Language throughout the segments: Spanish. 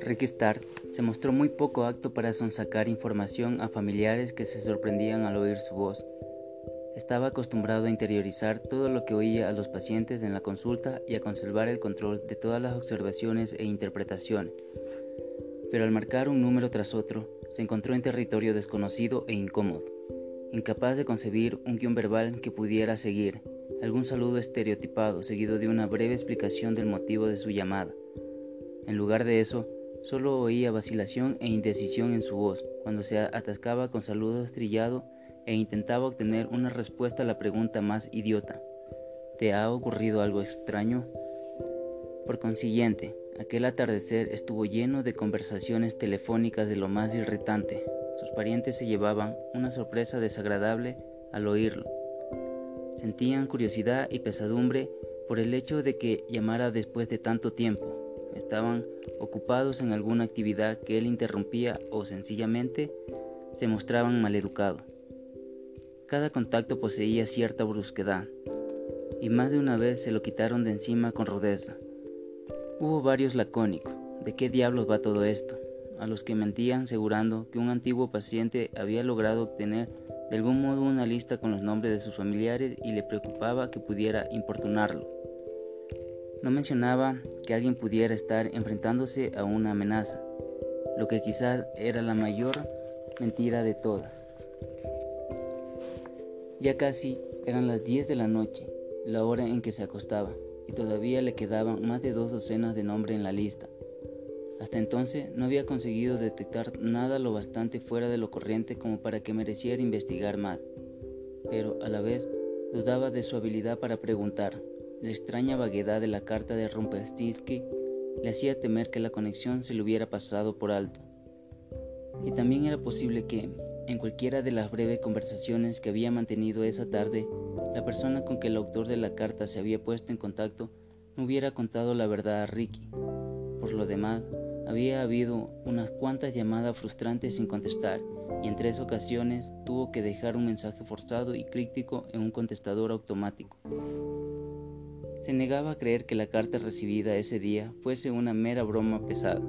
Ricky Start se mostró muy poco acto para sonsacar información a familiares que se sorprendían al oír su voz. Estaba acostumbrado a interiorizar todo lo que oía a los pacientes en la consulta y a conservar el control de todas las observaciones e interpretaciones. Pero al marcar un número tras otro, se encontró en territorio desconocido e incómodo, incapaz de concebir un guion verbal que pudiera seguir, algún saludo estereotipado seguido de una breve explicación del motivo de su llamada. En lugar de eso, Solo oía vacilación e indecisión en su voz cuando se atascaba con saludos trillado e intentaba obtener una respuesta a la pregunta más idiota. ¿Te ha ocurrido algo extraño? Por consiguiente, aquel atardecer estuvo lleno de conversaciones telefónicas de lo más irritante. Sus parientes se llevaban una sorpresa desagradable al oírlo. Sentían curiosidad y pesadumbre por el hecho de que llamara después de tanto tiempo estaban ocupados en alguna actividad que él interrumpía o sencillamente se mostraban maleducados. Cada contacto poseía cierta brusquedad y más de una vez se lo quitaron de encima con rudeza. Hubo varios lacónicos. ¿De qué diablos va todo esto? A los que mentían asegurando que un antiguo paciente había logrado obtener de algún modo una lista con los nombres de sus familiares y le preocupaba que pudiera importunarlo. No mencionaba que alguien pudiera estar enfrentándose a una amenaza, lo que quizás era la mayor mentira de todas. Ya casi eran las 10 de la noche, la hora en que se acostaba, y todavía le quedaban más de dos docenas de nombres en la lista. Hasta entonces no había conseguido detectar nada lo bastante fuera de lo corriente como para que mereciera investigar más, pero a la vez dudaba de su habilidad para preguntar. La extraña vaguedad de la carta de Rumpelstiltskin le hacía temer que la conexión se le hubiera pasado por alto. Y también era posible que, en cualquiera de las breves conversaciones que había mantenido esa tarde, la persona con que el autor de la carta se había puesto en contacto no hubiera contado la verdad a Ricky. Por lo demás, había habido unas cuantas llamadas frustrantes sin contestar y en tres ocasiones tuvo que dejar un mensaje forzado y crítico en un contestador automático. Se negaba a creer que la carta recibida ese día fuese una mera broma pesada,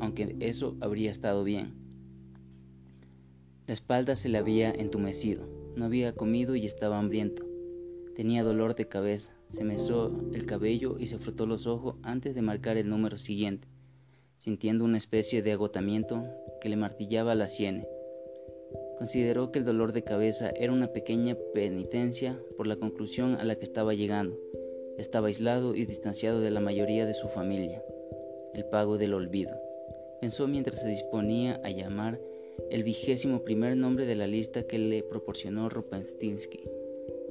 aunque eso habría estado bien. La espalda se le había entumecido, no había comido y estaba hambriento. Tenía dolor de cabeza, se mesó el cabello y se frotó los ojos antes de marcar el número siguiente, sintiendo una especie de agotamiento que le martillaba la sien. Consideró que el dolor de cabeza era una pequeña penitencia por la conclusión a la que estaba llegando estaba aislado y distanciado de la mayoría de su familia. El pago del olvido. Pensó mientras se disponía a llamar el vigésimo primer nombre de la lista que le proporcionó Rupenstinsky.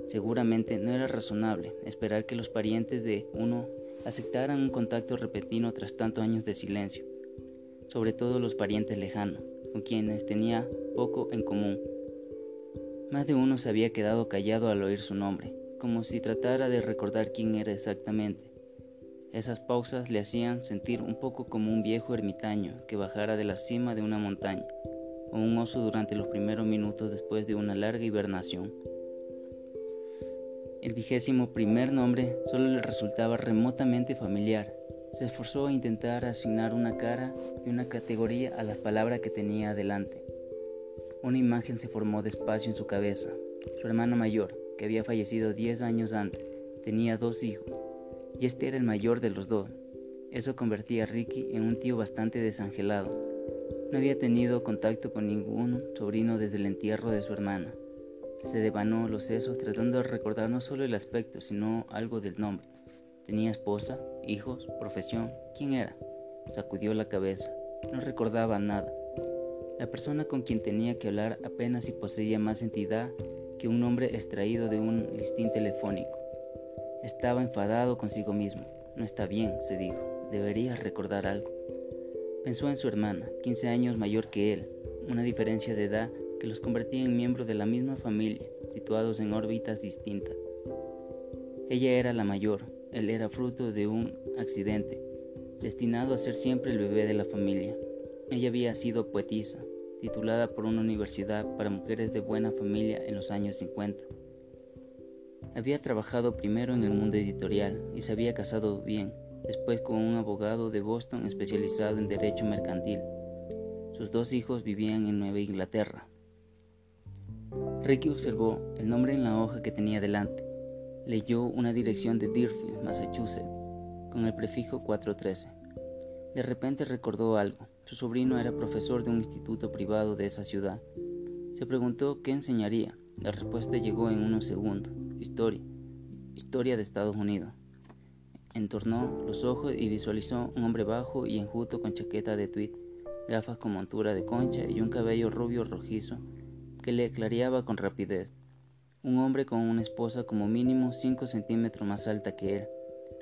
Seguramente no era razonable esperar que los parientes de uno aceptaran un contacto repentino tras tantos años de silencio, sobre todo los parientes lejanos, con quienes tenía poco en común. Más de uno se había quedado callado al oír su nombre, como si tratara de recordar quién era exactamente. Esas pausas le hacían sentir un poco como un viejo ermitaño que bajara de la cima de una montaña, o un oso durante los primeros minutos después de una larga hibernación. El vigésimo primer nombre solo le resultaba remotamente familiar. Se esforzó a intentar asignar una cara y una categoría a las palabras que tenía adelante. Una imagen se formó despacio en su cabeza. Su hermano mayor, que había fallecido 10 años antes. Tenía dos hijos, y este era el mayor de los dos. Eso convertía a Ricky en un tío bastante desangelado. No había tenido contacto con ningún sobrino desde el entierro de su hermana. Se devanó los sesos tratando de recordar no solo el aspecto, sino algo del nombre. ¿Tenía esposa, hijos, profesión? ¿Quién era? Sacudió la cabeza. No recordaba nada. La persona con quien tenía que hablar apenas si poseía más entidad que un nombre extraído de un listín telefónico. Estaba enfadado consigo mismo. No está bien, se dijo. Debería recordar algo. Pensó en su hermana, 15 años mayor que él, una diferencia de edad que los convertía en miembros de la misma familia, situados en órbitas distintas. Ella era la mayor, él era fruto de un accidente, destinado a ser siempre el bebé de la familia. Ella había sido poetisa, titulada por una universidad para mujeres de buena familia en los años 50. Había trabajado primero en el mundo editorial y se había casado bien, después con un abogado de Boston especializado en derecho mercantil. Sus dos hijos vivían en Nueva Inglaterra. Ricky observó el nombre en la hoja que tenía delante. Leyó una dirección de Deerfield, Massachusetts, con el prefijo 413. De repente recordó algo. Su sobrino era profesor de un instituto privado de esa ciudad. Se preguntó qué enseñaría. La respuesta llegó en unos segundos. Historia. Historia de Estados Unidos. Entornó los ojos y visualizó un hombre bajo y enjuto con chaqueta de tweed, gafas con montura de concha y un cabello rubio rojizo que le clareaba con rapidez. Un hombre con una esposa como mínimo cinco centímetros más alta que él.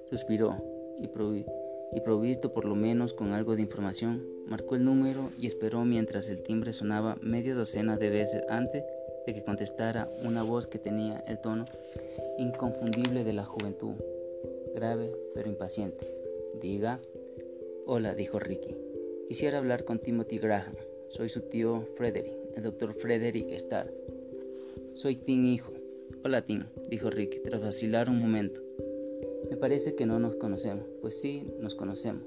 Suspiró y, y provisto por lo menos con algo de información, marcó el número y esperó mientras el timbre sonaba media docena de veces antes de que contestara una voz que tenía el tono inconfundible de la juventud, grave pero impaciente. Diga. Hola, dijo Ricky. Quisiera hablar con Timothy Graham. Soy su tío Frederick, doctor Frederick Starr. Soy Tim hijo. Hola Tim, dijo Ricky tras vacilar un momento. Me parece que no nos conocemos. Pues sí, nos conocemos.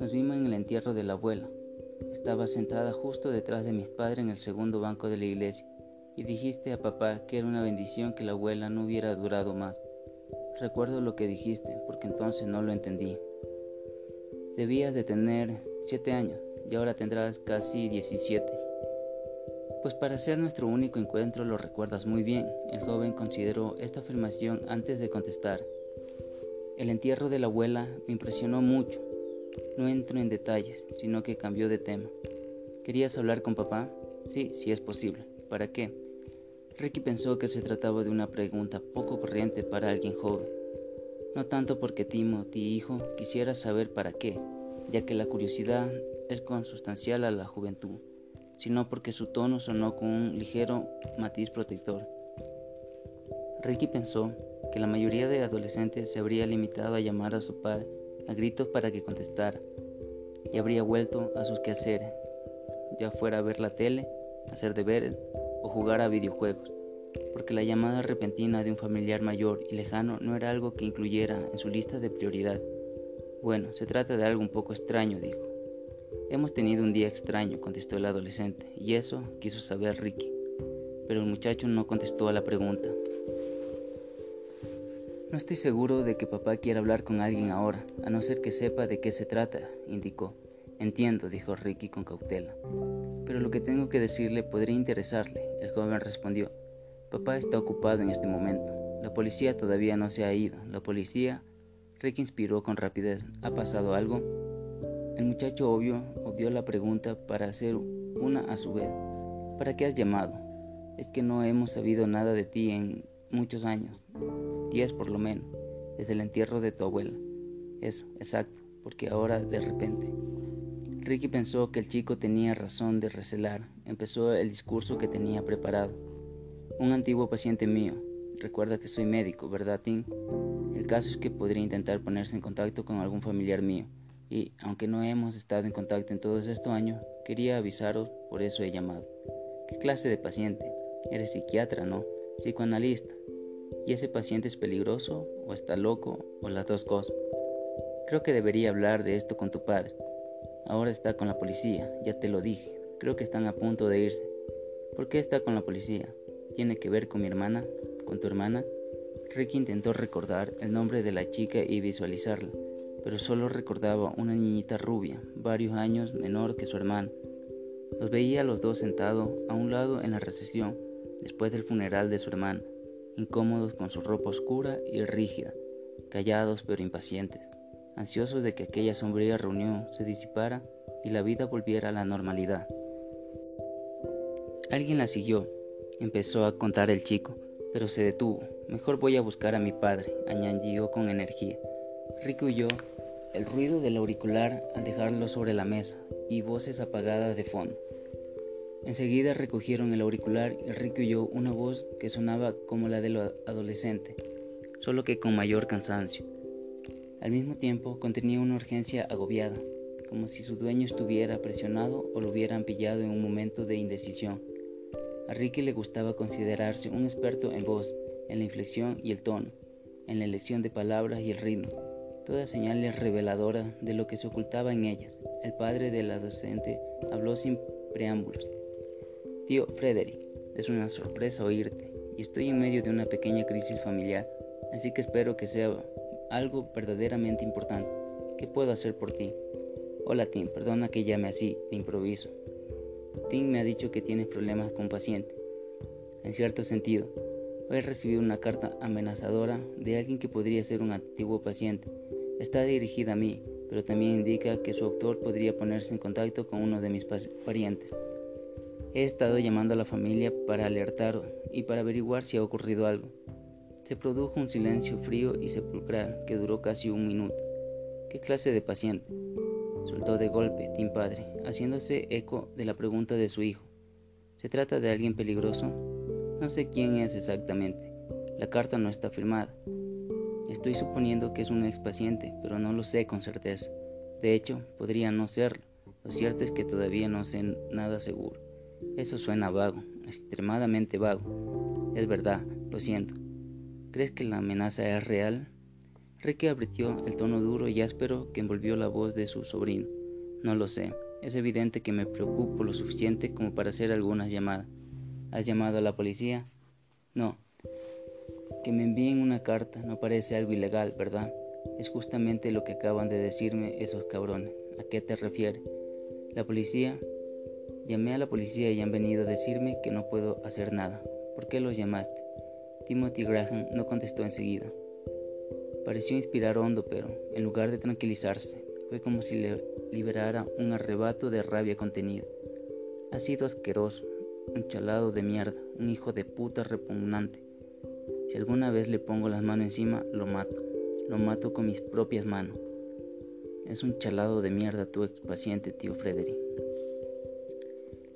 Nos vimos en el entierro de la abuela. Estaba sentada justo detrás de mis padres en el segundo banco de la iglesia y dijiste a papá que era una bendición que la abuela no hubiera durado más. Recuerdo lo que dijiste, porque entonces no lo entendí. Debías de tener siete años y ahora tendrás casi diecisiete. Pues para ser nuestro único encuentro lo recuerdas muy bien. El joven consideró esta afirmación antes de contestar. El entierro de la abuela me impresionó mucho. No entro en detalles, sino que cambió de tema. ¿Querías hablar con papá? Sí, si es posible. ¿Para qué? Ricky pensó que se trataba de una pregunta poco corriente para alguien joven. No tanto porque Timothy, hijo, quisiera saber para qué, ya que la curiosidad es consustancial a la juventud, sino porque su tono sonó con un ligero matiz protector. Ricky pensó que la mayoría de adolescentes se habría limitado a llamar a su padre a gritos para que contestara y habría vuelto a sus quehaceres, ya fuera a ver la tele, hacer deberes o jugar a videojuegos, porque la llamada repentina de un familiar mayor y lejano no era algo que incluyera en su lista de prioridad. Bueno, se trata de algo un poco extraño, dijo. Hemos tenido un día extraño, contestó el adolescente, y eso quiso saber Ricky. Pero el muchacho no contestó a la pregunta. No estoy seguro de que papá quiera hablar con alguien ahora, a no ser que sepa de qué se trata, indicó. Entiendo, dijo Ricky con cautela. Pero lo que tengo que decirle podría interesarle, el joven respondió. Papá está ocupado en este momento. La policía todavía no se ha ido. La policía... Ricky inspiró con rapidez. ¿Ha pasado algo? El muchacho obvio obvió la pregunta para hacer una a su vez. ¿Para qué has llamado? Es que no hemos sabido nada de ti en muchos años, diez por lo menos, desde el entierro de tu abuela. Eso, exacto, porque ahora de repente. Ricky pensó que el chico tenía razón de recelar. Empezó el discurso que tenía preparado. Un antiguo paciente mío. Recuerda que soy médico, ¿verdad, Tim? El caso es que podría intentar ponerse en contacto con algún familiar mío. Y, aunque no hemos estado en contacto en todos estos años, quería avisaros, por eso he llamado. ¿Qué clase de paciente? Eres psiquiatra, ¿no? Psicoanalista. ¿Y ese paciente es peligroso o está loco o las dos cosas? Creo que debería hablar de esto con tu padre. Ahora está con la policía, ya te lo dije. Creo que están a punto de irse. ¿Por qué está con la policía? ¿Tiene que ver con mi hermana? ¿Con tu hermana? Ricky intentó recordar el nombre de la chica y visualizarla, pero solo recordaba una niñita rubia, varios años menor que su hermano. Los veía los dos sentados a un lado en la recesión, después del funeral de su hermano incómodos con su ropa oscura y rígida, callados pero impacientes, ansiosos de que aquella sombría reunión se disipara y la vida volviera a la normalidad. Alguien la siguió, empezó a contar el chico, pero se detuvo. Mejor voy a buscar a mi padre, añadió con energía. Rico huyó el ruido del auricular al dejarlo sobre la mesa y voces apagadas de fondo. Enseguida recogieron el auricular y Ricky oyó una voz que sonaba como la del adolescente, solo que con mayor cansancio. Al mismo tiempo contenía una urgencia agobiada, como si su dueño estuviera presionado o lo hubieran pillado en un momento de indecisión. A Ricky le gustaba considerarse un experto en voz en la inflexión y el tono, en la elección de palabras y el ritmo, todas señales reveladoras de lo que se ocultaba en ellas. El padre de la docente habló sin preámbulos. Tío Frederick, es una sorpresa oírte, y estoy en medio de una pequeña crisis familiar, así que espero que sea algo verdaderamente importante. ¿Qué puedo hacer por ti? Hola Tim, perdona que llame así, de improviso. Tim me ha dicho que tienes problemas con paciente. En cierto sentido, he recibido una carta amenazadora de alguien que podría ser un antiguo paciente. Está dirigida a mí, pero también indica que su autor podría ponerse en contacto con uno de mis parientes. He estado llamando a la familia para alertar y para averiguar si ha ocurrido algo. Se produjo un silencio frío y sepulcral que duró casi un minuto. ¿Qué clase de paciente? Soltó de golpe Tim Padre, haciéndose eco de la pregunta de su hijo. ¿Se trata de alguien peligroso? No sé quién es exactamente. La carta no está firmada. Estoy suponiendo que es un expaciente, pero no lo sé con certeza. De hecho, podría no serlo. Lo cierto es que todavía no sé nada seguro. Eso suena vago, extremadamente vago. Es verdad, lo siento. ¿Crees que la amenaza es real? Ricky abrió el tono duro y áspero que envolvió la voz de su sobrino. No lo sé. Es evidente que me preocupo lo suficiente como para hacer algunas llamadas. ¿Has llamado a la policía? No. Que me envíen una carta no parece algo ilegal, ¿verdad? Es justamente lo que acaban de decirme esos cabrones. ¿A qué te refieres? La policía Llamé a la policía y han venido a decirme que no puedo hacer nada. ¿Por qué los llamaste? Timothy Graham no contestó enseguida. Pareció inspirar hondo, pero en lugar de tranquilizarse, fue como si le liberara un arrebato de rabia contenida. Ha sido asqueroso, un chalado de mierda, un hijo de puta repugnante. Si alguna vez le pongo las manos encima, lo mato. Lo mato con mis propias manos. Es un chalado de mierda tu expaciente, tío Frederick.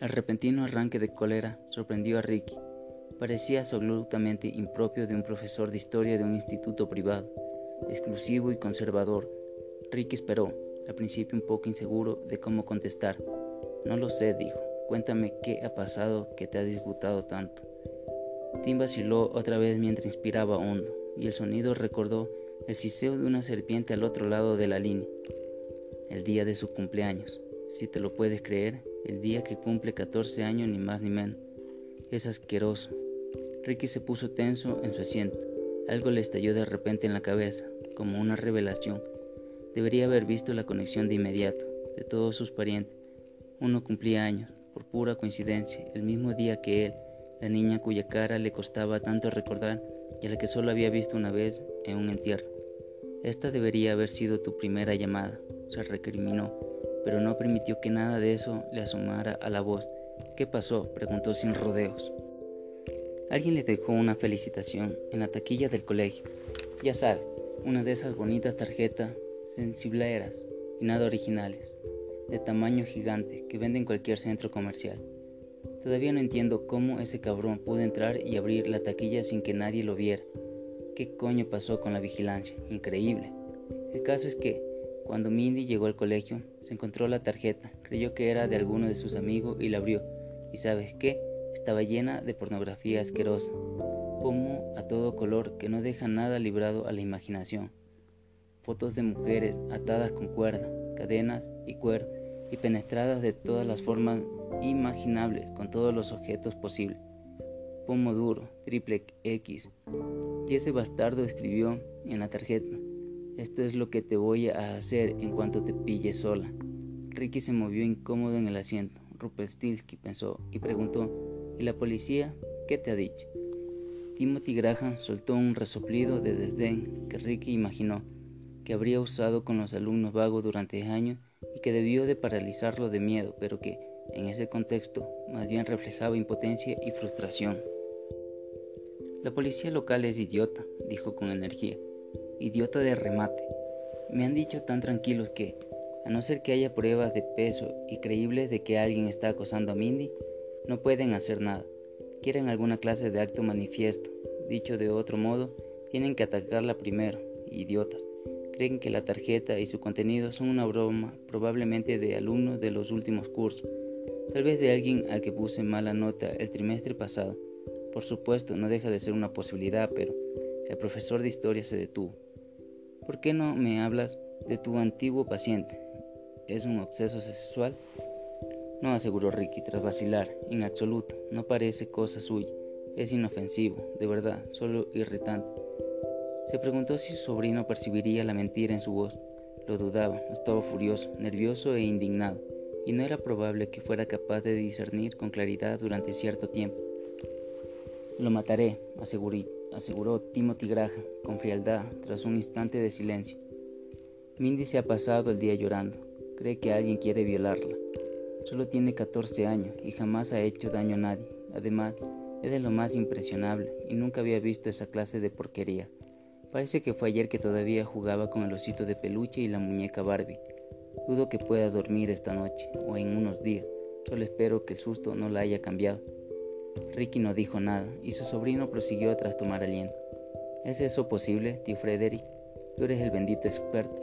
El repentino arranque de cólera sorprendió a Ricky. Parecía absolutamente impropio de un profesor de historia de un instituto privado, exclusivo y conservador. Ricky esperó, al principio un poco inseguro de cómo contestar. No lo sé, dijo. Cuéntame qué ha pasado que te ha disgustado tanto. Tim vaciló otra vez mientras inspiraba hondo, y el sonido recordó el siseo de una serpiente al otro lado de la línea. El día de su cumpleaños, si te lo puedes creer, el día que cumple 14 años ni más ni menos. Es asqueroso. Ricky se puso tenso en su asiento. Algo le estalló de repente en la cabeza, como una revelación. Debería haber visto la conexión de inmediato, de todos sus parientes. Uno cumplía años, por pura coincidencia, el mismo día que él, la niña cuya cara le costaba tanto recordar y a la que solo había visto una vez en un entierro. Esta debería haber sido tu primera llamada, se recriminó pero no permitió que nada de eso le asomara a la voz. ¿Qué pasó? preguntó sin rodeos. Alguien le dejó una felicitación en la taquilla del colegio. Ya sabes, una de esas bonitas tarjetas sensibleras y nada originales, de tamaño gigante que venden en cualquier centro comercial. Todavía no entiendo cómo ese cabrón pudo entrar y abrir la taquilla sin que nadie lo viera. ¿Qué coño pasó con la vigilancia? Increíble. El caso es que cuando Mindy llegó al colegio, se encontró la tarjeta, creyó que era de alguno de sus amigos y la abrió. ¿Y sabes qué? Estaba llena de pornografía asquerosa, como a todo color que no deja nada librado a la imaginación. Fotos de mujeres atadas con cuerda, cadenas y cuero y penetradas de todas las formas imaginables con todos los objetos posibles. Pomo duro, triple X. Y ese bastardo escribió en la tarjeta, esto es lo que te voy a hacer en cuanto te pille sola. Ricky se movió incómodo en el asiento. Rupestilski pensó y preguntó, ¿y la policía qué te ha dicho? Timothy Graham soltó un resoplido de desdén que Ricky imaginó que habría usado con los alumnos vagos durante años y que debió de paralizarlo de miedo, pero que, en ese contexto, más bien reflejaba impotencia y frustración. La policía local es idiota, dijo con energía idiota de remate. Me han dicho tan tranquilos que, a no ser que haya pruebas de peso y creíbles de que alguien está acosando a Mindy, no pueden hacer nada. Quieren alguna clase de acto manifiesto. Dicho de otro modo, tienen que atacarla primero, idiotas. Creen que la tarjeta y su contenido son una broma, probablemente de alumnos de los últimos cursos, tal vez de alguien al que puse mala nota el trimestre pasado. Por supuesto, no deja de ser una posibilidad, pero el profesor de historia se detuvo. ¿Por qué no me hablas de tu antiguo paciente? ¿Es un obseso sexual? No, aseguró Ricky tras vacilar. En absoluto, no parece cosa suya. Es inofensivo, de verdad, solo irritante. Se preguntó si su sobrino percibiría la mentira en su voz. Lo dudaba, estaba furioso, nervioso e indignado, y no era probable que fuera capaz de discernir con claridad durante cierto tiempo. Lo mataré, aseguró Timothy Graham con frialdad tras un instante de silencio. Mindy se ha pasado el día llorando. Cree que alguien quiere violarla. Solo tiene 14 años y jamás ha hecho daño a nadie. Además, es de lo más impresionable y nunca había visto esa clase de porquería. Parece que fue ayer que todavía jugaba con el osito de peluche y la muñeca Barbie. Dudo que pueda dormir esta noche o en unos días. Solo espero que el susto no la haya cambiado. Ricky no dijo nada y su sobrino prosiguió tras tomar aliento. ¿Es eso posible, tío Frederick? Tú eres el bendito experto.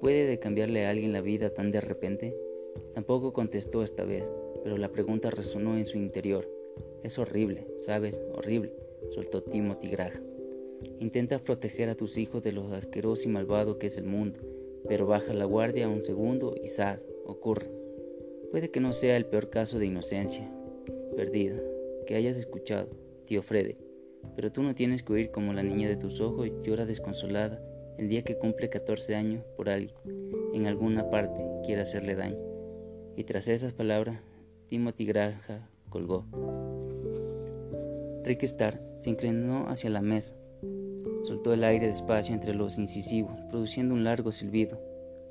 ¿Puede de cambiarle a alguien la vida tan de repente? Tampoco contestó esta vez, pero la pregunta resonó en su interior. Es horrible, ¿sabes? Horrible, soltó Timothy Graham. Intentas proteger a tus hijos de lo asqueroso y malvado que es el mundo, pero baja la guardia un segundo y ¡zas! ocurre. Puede que no sea el peor caso de inocencia perdida que hayas escuchado, tío Freddy, pero tú no tienes que oír como la niña de tus ojos llora desconsolada el día que cumple 14 años por alguien, en alguna parte, quiere hacerle daño. Y tras esas palabras, Timothy Graham colgó. Rick Starr se inclinó hacia la mesa, soltó el aire despacio entre los incisivos, produciendo un largo silbido.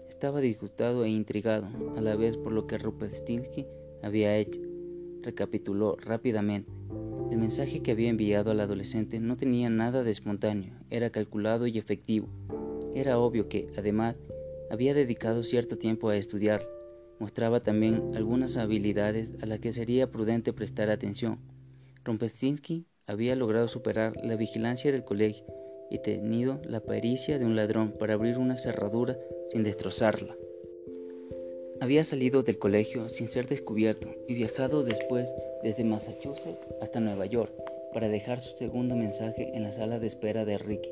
Estaba disgustado e intrigado a la vez por lo que Rupestinsky había hecho. Recapituló rápidamente. El mensaje que había enviado al adolescente no tenía nada de espontáneo, era calculado y efectivo. Era obvio que, además, había dedicado cierto tiempo a estudiarlo. Mostraba también algunas habilidades a las que sería prudente prestar atención. Rumpelstiltskin había logrado superar la vigilancia del colegio y tenido la pericia de un ladrón para abrir una cerradura sin destrozarla. Había salido del colegio sin ser descubierto y viajado después desde Massachusetts hasta Nueva York para dejar su segundo mensaje en la sala de espera de Ricky.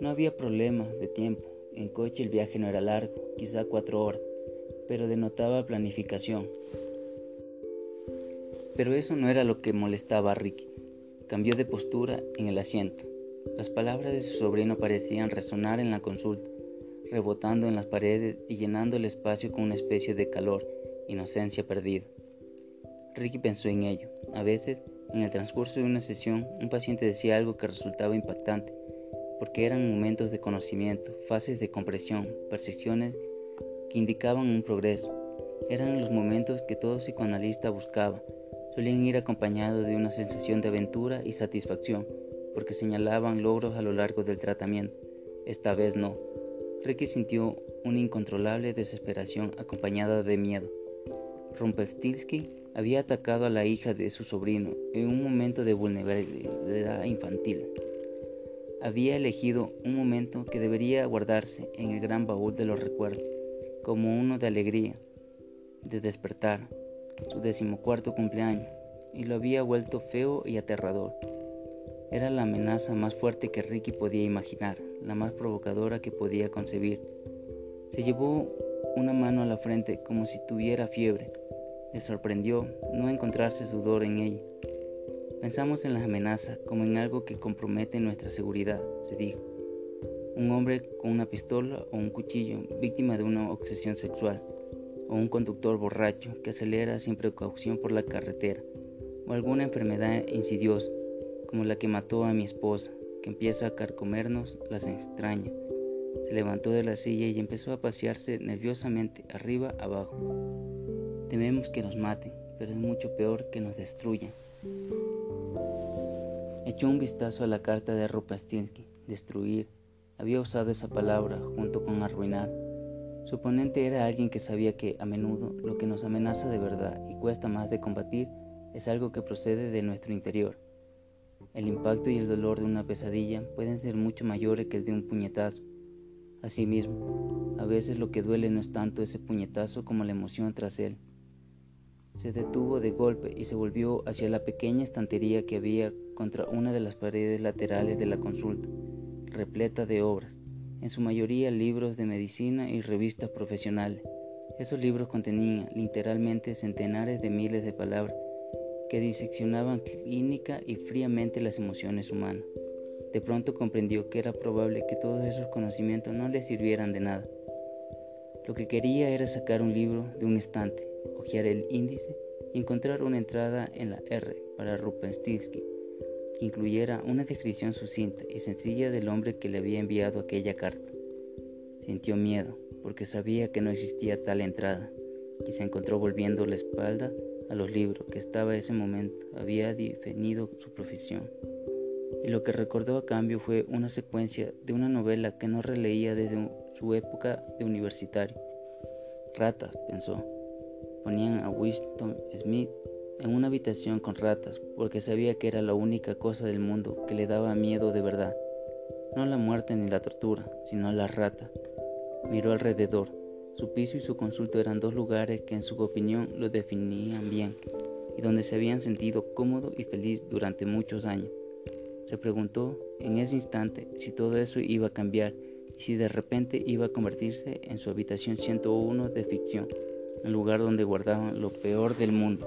No había problema de tiempo, en coche el viaje no era largo, quizá cuatro horas, pero denotaba planificación. Pero eso no era lo que molestaba a Ricky. Cambió de postura en el asiento. Las palabras de su sobrino parecían resonar en la consulta, rebotando en las paredes y llenando el espacio con una especie de calor, inocencia perdida. Ricky pensó en ello. A veces, en el transcurso de una sesión, un paciente decía algo que resultaba impactante, porque eran momentos de conocimiento, fases de compresión, percepciones que indicaban un progreso. Eran los momentos que todo psicoanalista buscaba. Solían ir acompañados de una sensación de aventura y satisfacción, porque señalaban logros a lo largo del tratamiento. Esta vez no. Ricky sintió una incontrolable desesperación acompañada de miedo. Rumpelstiltskin había atacado a la hija de su sobrino en un momento de vulnerabilidad infantil había elegido un momento que debería guardarse en el gran baúl de los recuerdos, como uno de alegría, de despertar, su decimocuarto cumpleaños, y lo había vuelto feo y aterrador. Era la amenaza más fuerte que Ricky podía imaginar, la más provocadora que podía concebir. Se llevó una mano a la frente como si tuviera fiebre. Le sorprendió no encontrarse sudor en ella. Pensamos en las amenazas como en algo que compromete nuestra seguridad, se dijo. Un hombre con una pistola o un cuchillo, víctima de una obsesión sexual, o un conductor borracho que acelera sin precaución por la carretera, o alguna enfermedad insidiosa, como la que mató a mi esposa, que empieza a carcomernos las extrañas. Se levantó de la silla y empezó a pasearse nerviosamente arriba abajo. Tememos que nos maten, pero es mucho peor que nos destruyan. Echó un vistazo a la carta de Rupastinsky. Destruir. Había usado esa palabra junto con arruinar. Su oponente era alguien que sabía que, a menudo, lo que nos amenaza de verdad y cuesta más de combatir es algo que procede de nuestro interior. El impacto y el dolor de una pesadilla pueden ser mucho mayores que el de un puñetazo. Asimismo, a veces lo que duele no es tanto ese puñetazo como la emoción tras él. se detuvo de golpe y se volvió hacia la pequeña estantería que había contra una de las paredes laterales de la consulta, repleta de obras, en su mayoría libros de medicina y revistas profesionales. Esos libros contenían literalmente centenares de miles de palabras que diseccionaban clínica y fríamente las emociones humanas. De pronto comprendió que era probable que todos esos conocimientos no le sirvieran de nada. Lo que quería era sacar un libro de un estante, hojear el índice y encontrar una entrada en la R para Rupenstinsky que incluyera una descripción sucinta y sencilla del hombre que le había enviado aquella carta. Sintió miedo, porque sabía que no existía tal entrada, y se encontró volviendo la espalda a los libros que estaba ese momento había definido su profesión. Y lo que recordó a cambio fue una secuencia de una novela que no releía desde su época de universitario. Ratas, pensó. Ponían a Winston Smith en una habitación con ratas porque sabía que era la única cosa del mundo que le daba miedo de verdad. No la muerte ni la tortura, sino la rata. Miró alrededor. Su piso y su consulta eran dos lugares que en su opinión lo definían bien y donde se habían sentido cómodo y feliz durante muchos años. Se preguntó en ese instante si todo eso iba a cambiar y si de repente iba a convertirse en su habitación 101 de ficción, un lugar donde guardaban lo peor del mundo.